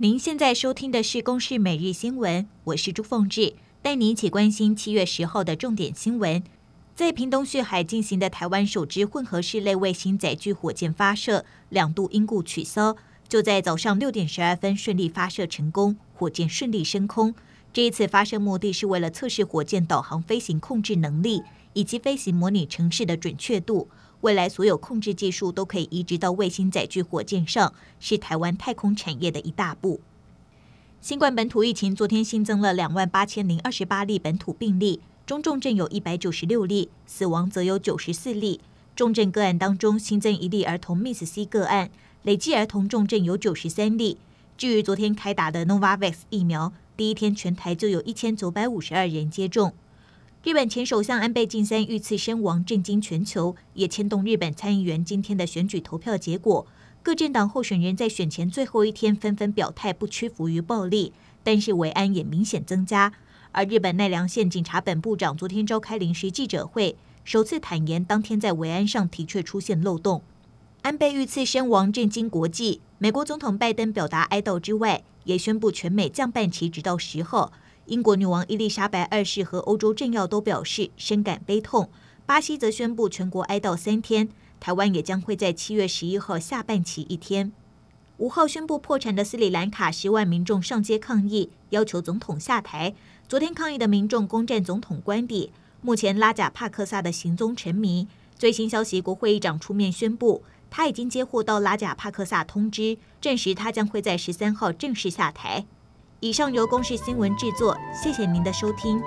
您现在收听的是《公视每日新闻》，我是朱凤志，带您一起关心七月十号的重点新闻。在屏东旭海进行的台湾首支混合式类卫星载具火箭发射，两度因故取消，就在早上六点十二分顺利发射成功，火箭顺利升空。这一次发射目的是为了测试火箭导航、飞行控制能力以及飞行模拟城市的准确度。未来所有控制技术都可以移植到卫星载具火箭上，是台湾太空产业的一大步。新冠本土疫情昨天新增了两万八千零二十八例本土病例，中重症有一百九十六例，死亡则有九十四例。重症个案当中新增一例儿童 Miss C 个案，累计儿童重症有九十三例。至于昨天开打的 Novavax 疫苗，第一天全台就有一千九百五十二人接种。日本前首相安倍晋三遇刺身亡，震惊全球，也牵动日本参议员今天的选举投票结果。各政党候选人在选前最后一天纷纷表态，不屈服于暴力，但是维安也明显增加。而日本奈良县警察本部长昨天召开临时记者会，首次坦言当天在维安上的确出现漏洞。安倍遇刺身亡，震惊国际。美国总统拜登表达哀悼之外，也宣布全美降半旗，直到十号。英国女王伊丽莎白二世和欧洲政要都表示深感悲痛。巴西则宣布全国哀悼三天。台湾也将会在七月十一号下半旗一天。五号宣布破产的斯里兰卡十万民众上街抗议，要求总统下台。昨天抗议的民众攻占总统官邸。目前拉贾帕克萨的行踪成谜。最新消息，国会议长出面宣布，他已经接获到拉贾帕克萨通知，证实他将会在十三号正式下台。以上由公视新闻制作，谢谢您的收听。